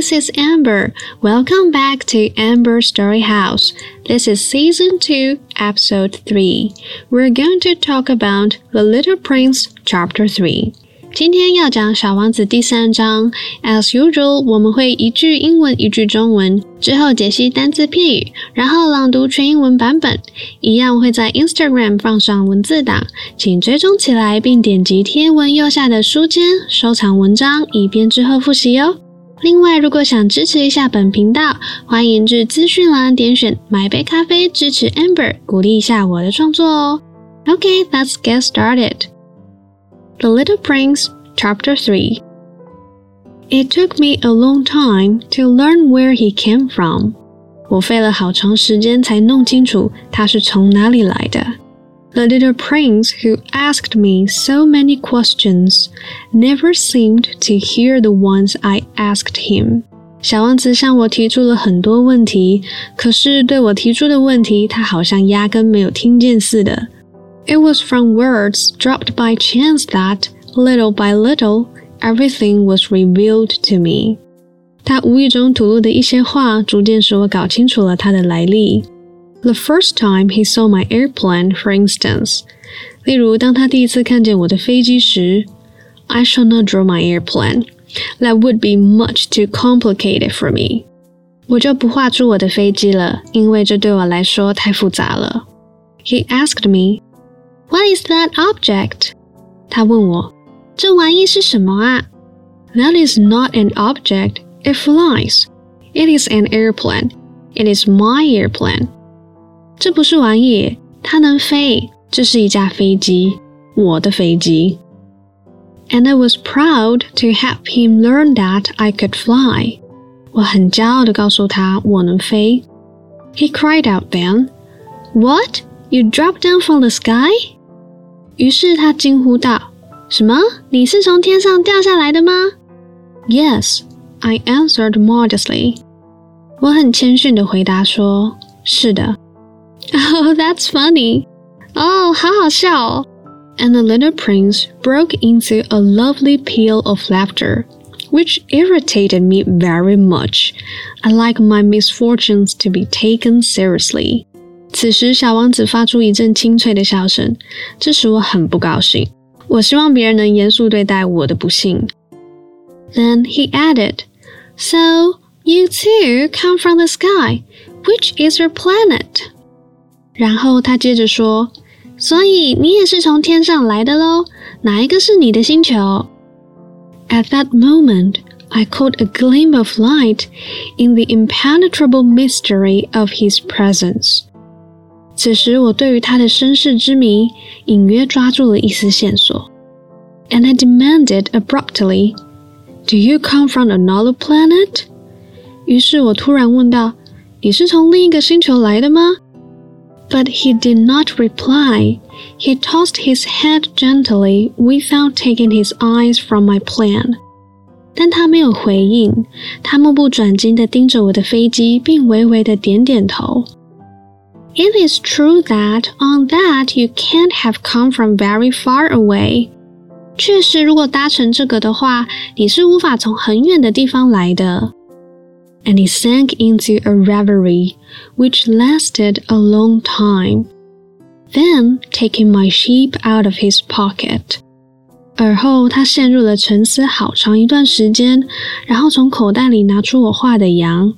this is Amber. Welcome back to Amber Story House. This is season 2, episode 3. We're going to talk about The Little Prince, chapter 3. 今天要讲《小王子》第三章。As usual，我们会一句英文一句中文，之后解析单字片语，然后朗读全英文版本。一样会在 Instagram 放上文字档，请追踪起来，并点击贴文右下的书签收藏文章，以便之后复习哟。 另外，如果想支持一下本频道，欢迎至资讯栏点选买杯咖啡支持 Amber，鼓励一下我的创作哦。OK，let's get started. The Little Prince, Chapter 3 It took me a long time to learn where he came from. 我费了好长时间才弄清楚他是从哪里来的。the little prince who asked me so many questions never seemed to hear the ones I asked him. 小王子向我提出了很多问题，可是对我提出的问题，他好像压根没有听见似的。It was from words dropped by chance that, little by little, everything was revealed to me. 他无意中吐露的一些话，逐渐使我搞清楚了他的来历。 the first time he saw my airplane, for instance，例如当他第一次看见我的飞机时，I shall not draw my airplane. That would be much too complicated for me. 我就不画出我的飞机了，因为这对我来说太复杂了。He asked me, "What is that object?" 他问我，这玩意是什么啊？That is not an object. It flies. It is an airplane. It is my airplane. 这不是玩意，它能飞。这是一架飞机，我的飞机。And I was proud to help him learn that I could fly。我很骄傲地告诉他我能飞。He cried out then, "What? You dropped down from the sky?" 于是他惊呼道：“什么？你是从天上掉下来的吗？”Yes, I answered modestly。我很谦逊地回答说：“是的。” ” Oh, that's funny. Oh, 好好笑哦. And the little prince broke into a lovely peal of laughter, which irritated me very much. I like my misfortunes to be taken seriously. 此时，小王子发出一阵清脆的笑声，这使我很不高兴。我希望别人能严肃对待我的不幸。Then he added, "So you too come from the sky. Which is your planet?" 然后他接着说：“所以你也是从天上来的喽？哪一个是你的星球？”At that moment, I caught a gleam of light in the impenetrable mystery of his presence. 此时，我对于他的身世之谜隐约抓住了一丝线索。And I demanded abruptly, "Do you come from another planet?" 于是我突然问道：“你是从另一个星球来的吗？” ？” But he did not reply. He tossed his head gently without taking his eyes from my plan. 但他没有回应，他目不转睛地盯着我的飞机，并微微地点点头。It is true that on that you can't have come from very far away. 确实，如果搭乘这个的话，你是无法从很远的地方来的。 and he sank into a reverie which lasted a long time. Then, taking my sheep out of his pocket, 而后他陷入了沉思好长一段时间，然后从口袋里拿出我画的羊。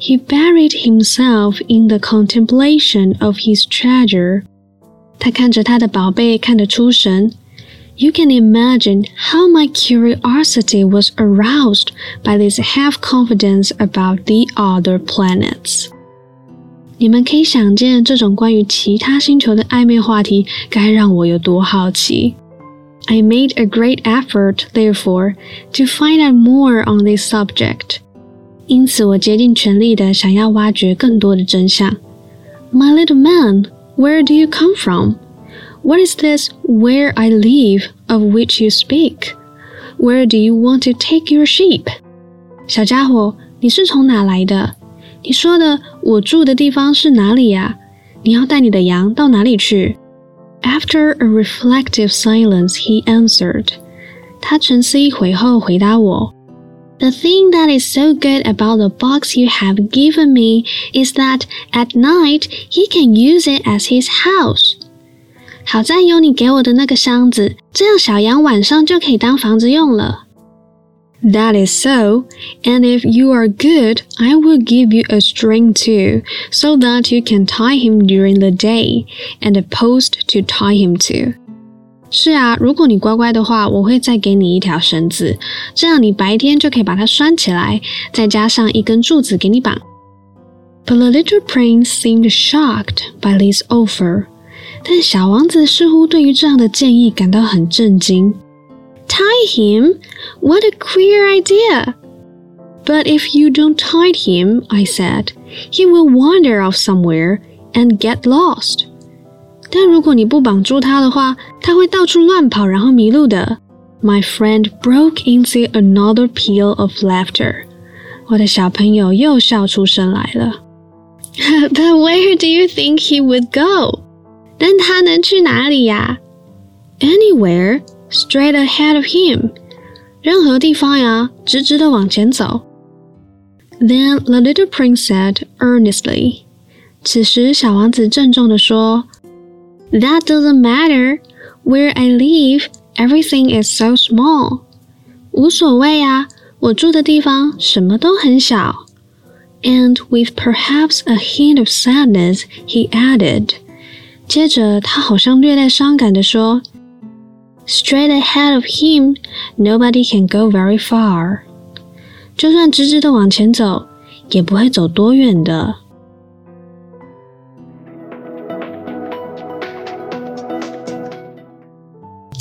He buried himself in the contemplation of his treasure. 他看着他的宝贝，看得出神。 you can imagine how my curiosity was aroused by this half confidence about the other planets. 你们可以想见，这种关于其他星球的暧昧话题该让我有多好奇。I made a great effort, therefore, to find out more on this subject. 因此，我竭尽全力的想要挖掘更多的真相。My little man, where do you come from? What is this where I live of which you speak? Where do you want to take your sheep? 小家伙，你是从哪来的？你说的我住的地方是哪里呀？你要带你的羊到哪里去？After a reflective silence, he answered. 他沉思一会后回答我 The thing that is so good about the box you have given me is that at night he can use it as his house. 好在有你给我的那个箱子，这样小羊晚上就可以当房子用了。That is so, and if you are good, I will give you a string too, so that you can tie him during the day, and a post to tie him to. 是啊，如果你乖乖的话，我会再给你一条绳子，这样你白天就可以把它拴起来，再加上一根柱子给你绑。But the little prince seemed shocked by this offer， 但小王子似乎对于这样的建议感到很震惊。Tie him? What a queer idea! But if you don't tie him, I said, he will wander off somewhere and get lost. 但如果你不绑住他的话，他会到处乱跑，然后迷路的。My friend broke into another peal of laughter。我的小朋友又笑出声来了。But where do you think he would go？ 但他能去哪里呀？Anywhere, straight ahead of him。任何地方呀，直直的往前走。Then the little prince said earnestly。此时，小王子郑重地说。that doesn't matter. Where I live, everything is so small. 无所谓啊，我住的地方什么都很小。And with perhaps a hint of sadness, he added. 接着，他好像略带伤感地说：“Straight ahead of him, nobody can go very far. 就算直直的往前走，也不会走多远的。”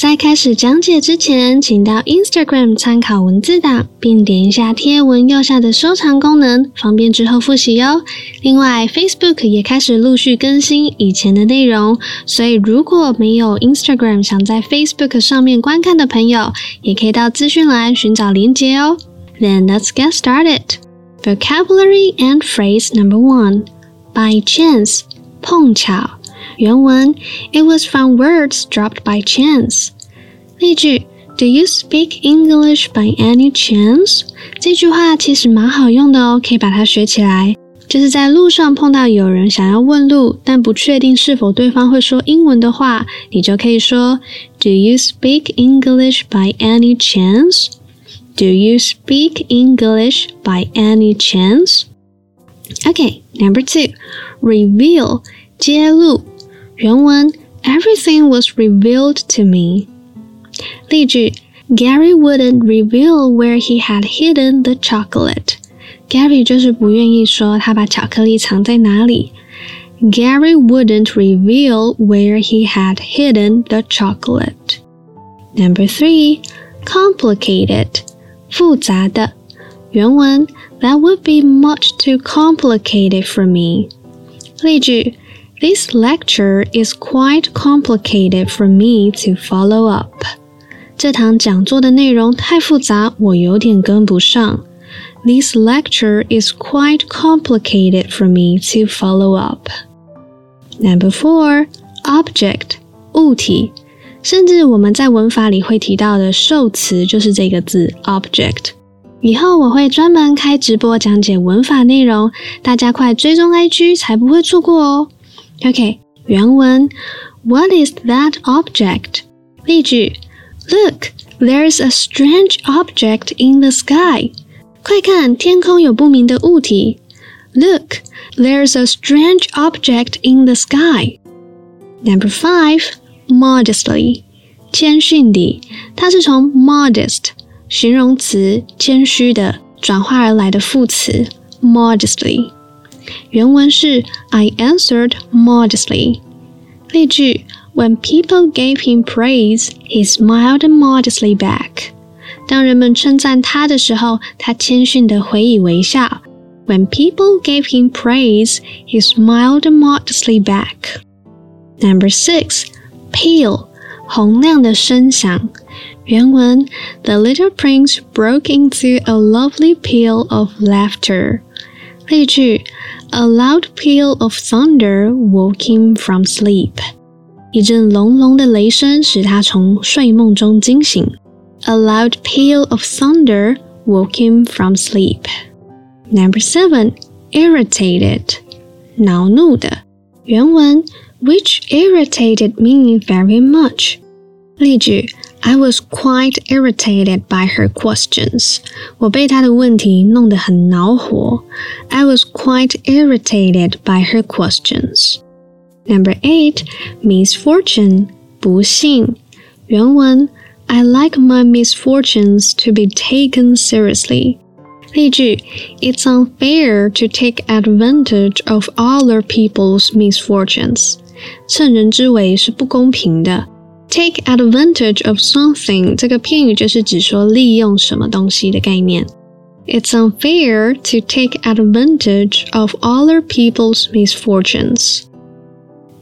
在开始讲解之前，请到 Instagram 参考文字档，并点一下贴文右下的收藏功能，方便之后复习哟。另外，Facebook 也开始陆续更新以前的内容，所以如果没有 Instagram 想在 Facebook 上面观看的朋友，也可以到资讯栏寻找连结哦。Then let's get started. Vocabulary and phrase number one: By chance，碰巧。原文：It was from words dropped by chance。例句：Do you speak English by any chance？这句话其实蛮好用的哦，可以把它学起来。就是在路上碰到有人想要问路，但不确定是否对方会说英文的话，你就可以说：Do you speak English by any chance？Do you speak English by any chance? Okay, number two, reveal 揭露。原文 Everything was revealed to me。 例句 Gary wouldn't reveal where he had hidden the chocolate。Gary 就是不愿意说他把巧克力藏在哪里。Gary wouldn't reveal where he had hidden the chocolate. Number three, complicated, 复杂的。原文 That would be much too complicated for me. 例句 this lecture is quite complicated for me to follow up. 这堂讲座的内容太复杂，我有点跟不上。This lecture is quite complicated for me to follow up. Number four, object 物体，甚至我们在文法里会提到的受词就是这个字 object。以后我会专门开直播讲解文法内容，大家快追踪 IG 才不会错过哦。OK，原文 What is that object？例句 Look, there's a strange object in the sky. 快看，天空有不明的物体。Look, there's a strange object in the sky. Number five, modestly，谦逊地，它是从 modest 形容词谦虚的转化而来的副词 modestly。原文是 I answered modestly。例句 ：When people gave him praise, he smiled modestly back。当人们称赞他的时候，他谦逊地回以微笑。When people gave him praise, he smiled modestly back. Number six, peal，洪亮的声响。原文：The little prince broke into a lovely peal of laughter。例句：A loud peal of thunder woke him from sleep。 一阵隆隆的雷声使他从睡梦中惊醒。A loud peal of thunder woke him from sleep. Number seven, irritated, 恼怒的。原文 which irritated me very much. 例句 I was quite irritated by her questions. 我被她的问题弄得很恼火。I was quite irritated by her questions. Number eight, misfortune, 不幸。原文 I like my misfortunes to be taken seriously. 例句：It's unfair to take advantage of other people's misfortunes. 趁人之危是不公平的。Take advantage of something 这个片语就是指说利用什么东西的概念。It's unfair to take advantage of other people's misfortunes.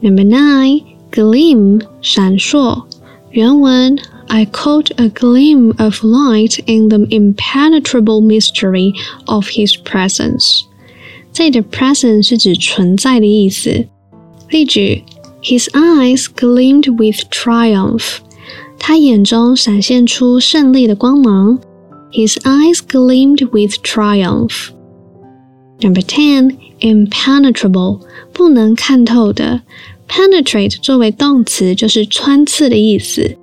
Number nine, gleam 闪烁。原文 I caught a gleam of light in the impenetrable mystery of his presence. 这里的 presence 是指存在的意思。例句 His eyes gleamed with triumph. 他眼中闪现出胜利的光芒。His eyes gleamed with triumph. Number ten, impenetrable，不能看透的。 Penetrate 作为动词就是穿刺的意思。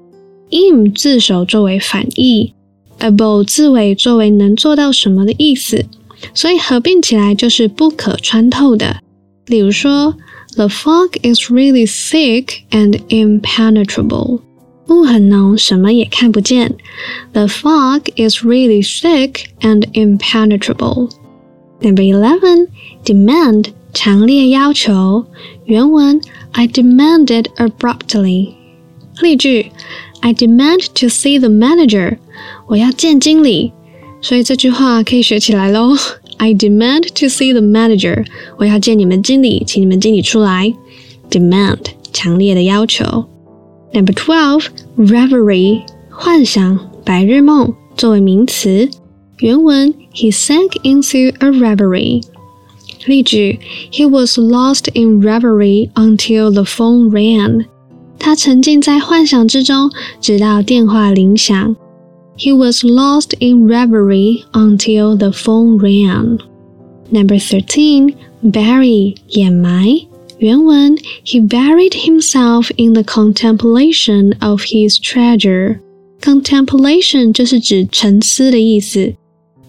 im 字首作为反义，able 字尾作为能做到什么的意思，所以合并起来就是不可穿透的。例如说。The fog is really thick and impenetrable. 雾很浓，什么也看不见。The fog is really thick and impenetrable. Number eleven, demand 强烈要求。原文 I demanded abruptly. 例句 I demand to see the manager. 我要见经理。所以这句话可以学起来喽。I demand to see the manager. 我要见你们经理，请你们经理出来。Demand 强烈的要求。Number twelve, reverie 幻想、白日梦作为名词。原文 He sank into a reverie. 例句 He was lost in reverie until the phone rang. 他沉浸在幻想之中，直到电话铃响。He was lost in reverie until the phone rang. Number 13. Bury 掩埋原文 He buried himself in the contemplation of his treasure. Contemplation 就是指沉思的意思。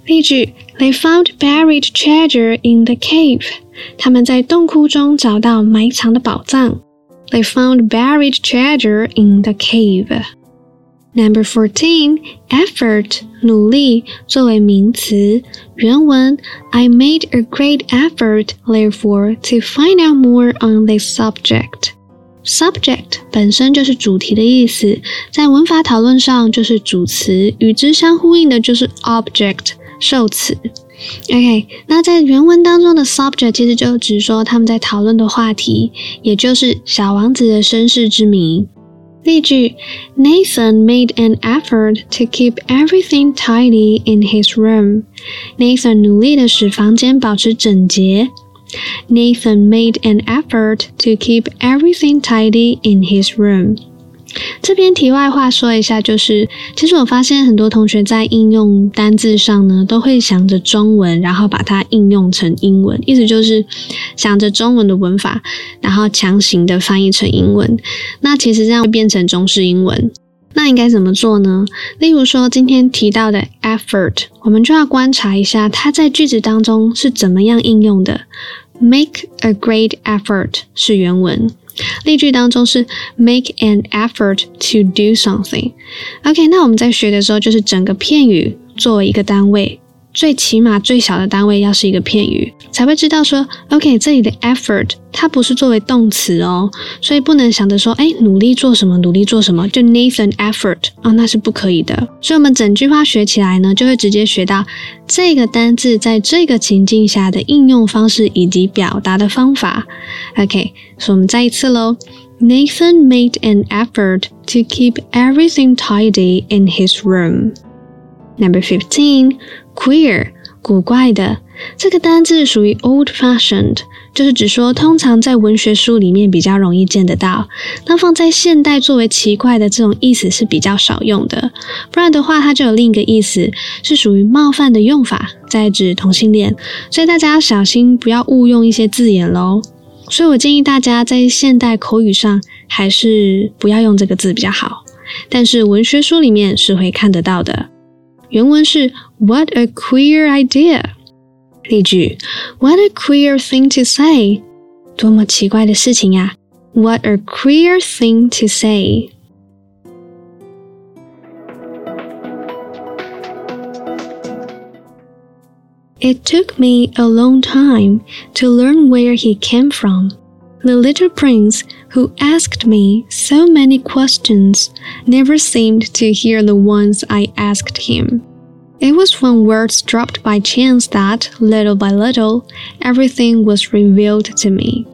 例句：They found buried treasure in the cave. 他们在洞窟中找到埋藏的宝藏。They found buried treasure in the cave. Number fourteen, effort 努力作为名词，原文 I made a great effort, therefore, to find out more on this subject. Subject 本身就是主题的意思，在文法讨论上就是主词，与之相呼应的就是 object 受词。OK，那在原文当中的 subject 其实就指说他们在讨论的话题，也就是小王子的身世之谜。例句：Nathan made an effort to keep everything tidy in his room. Nathan 努力的使房间保持整洁。Nathan made an effort to keep everything tidy in his room. 这边题外话说一下，就是其实我发现很多同学在应用单字上呢，都会想着中文，然后把它应用成英文，意思就是想着中文的文法，然后强行的翻译成英文。那其实这样会变成中式英文。那应该怎么做呢？例如说今天提到的 effort，我们就要观察一下它在句子当中是怎么样应用的。Make a great effort 是原文。例句当中是 make an effort to do something。OK，那我们在学的时候就是整个片语作为一个单位，最起码最小的单位要是一个片语，才会知道说 OK，这里的 effort 它不是作为动词哦，所以不能想着说哎努力做什么努力做什么就 Nathan effort 啊，那是不可以的。所以我们整句话学起来呢，就会直接学到这个单字在这个情境下的应用方式以及表达的方法。OK，所以我们再一次喽。Nathan made an effort to keep everything tidy in his room. Number fifteen, queer 古怪的。这个单字属于 old-fashioned，就是指说通常在文学书里面比较容易见得到，那放在现代作为奇怪的这种意思是比较少用的。不然的话，它就有另一个意思，是属于冒犯的用法，在指同性恋。所以大家要小心不要误用一些字眼喽。所以我建议大家在现代口语上还是不要用这个字比较好。但是文学书里面是会看得到的。原文是 "What a queer idea"。例句：What a queer thing to say！多么奇怪的事情呀！What a queer thing to say！It took me a long time to learn where he came from. The little prince, who asked me so many questions, never seemed to hear the ones I asked him. It was when words dropped by chance that, little by little, everything was revealed to me.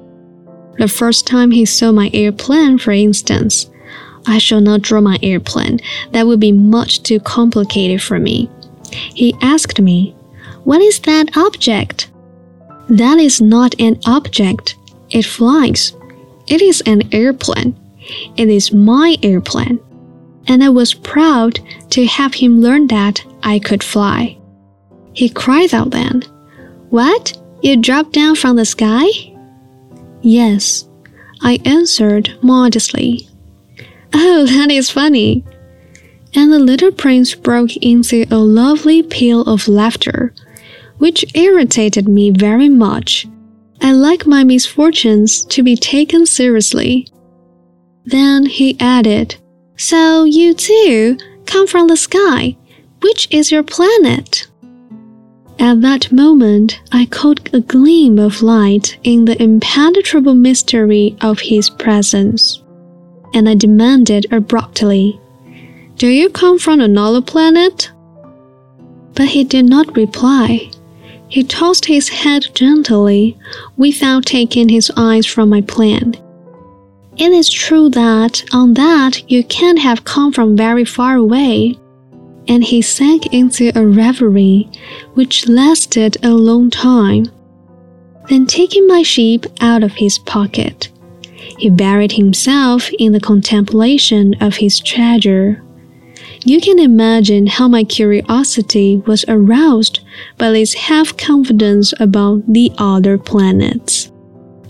The first time he saw my airplane, for instance, I shall not draw my airplane, that would be much too complicated for me. He asked me, What is that object? That is not an object, it flies. It is an airplane. It is my airplane and I was proud to have him learn that I could fly. He cried out then, What? You dropped down from the sky? Yes, I answered modestly. Oh, that is funny. And the little prince broke into a lovely peal of laughter, which irritated me very much. I like my misfortunes to be taken seriously. Then he added, so you too come from the sky. Which is your planet? At that moment, I caught a gleam of light in the impenetrable mystery of his presence, and I demanded abruptly, Do you come from another planet? But he did not reply. He tossed his head gently, without taking his eyes from my plan. It is true that on that you can't have come from very far away. And he sank into a reverie which lasted a long time. Then, taking my sheep out of his pocket, he buried himself in the contemplation of his treasure. You can imagine how my curiosity was aroused by this half confidence about the other planets.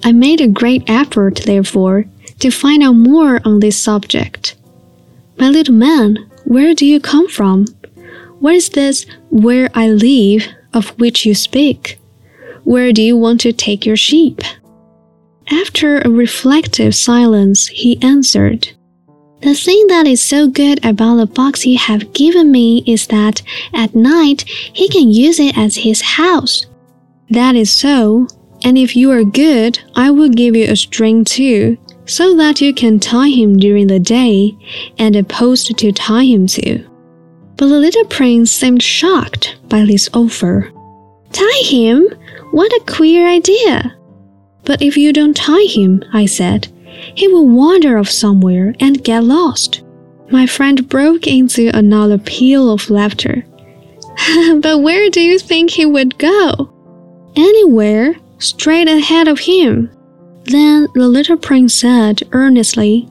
I made a great effort, therefore, to find out more on this subject. My little man, where do you come from? What is this where I live of which you speak? Where do you want to take your sheep? After a reflective silence, he answered, The thing that is so good about the box you have given me is that at night he can use it as his house. That is so, and if you are good, I will give you a string too, so that you can tie him during the day and a post to tie him to. But the little prince seemed shocked by this offer. Tie him? What a queer idea! But if you don't tie him, I said, he will wander off somewhere and get lost. My friend broke into another peal of laughter. but where do you think he would go? Anywhere, straight ahead of him. Then the little prince said earnestly,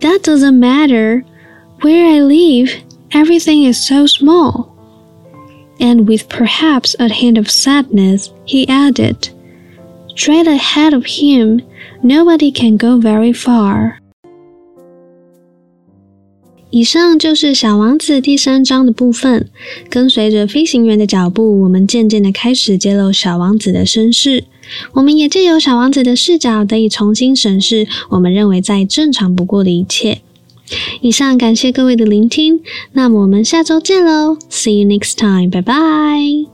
That doesn't matter. Where I live, everything is so small. And with perhaps a hint of sadness, he added, Straight ahead of him, nobody can go very far. 以上就是《小王子》第三章的部分。跟随着飞行员的脚步，我们渐渐的开始揭露小王子的身世。我们也借由小王子的视角，得以重新审视我们认为再正常不过的一切。以上感谢各位的聆听，那么我们下周见喽！See you next time，拜拜。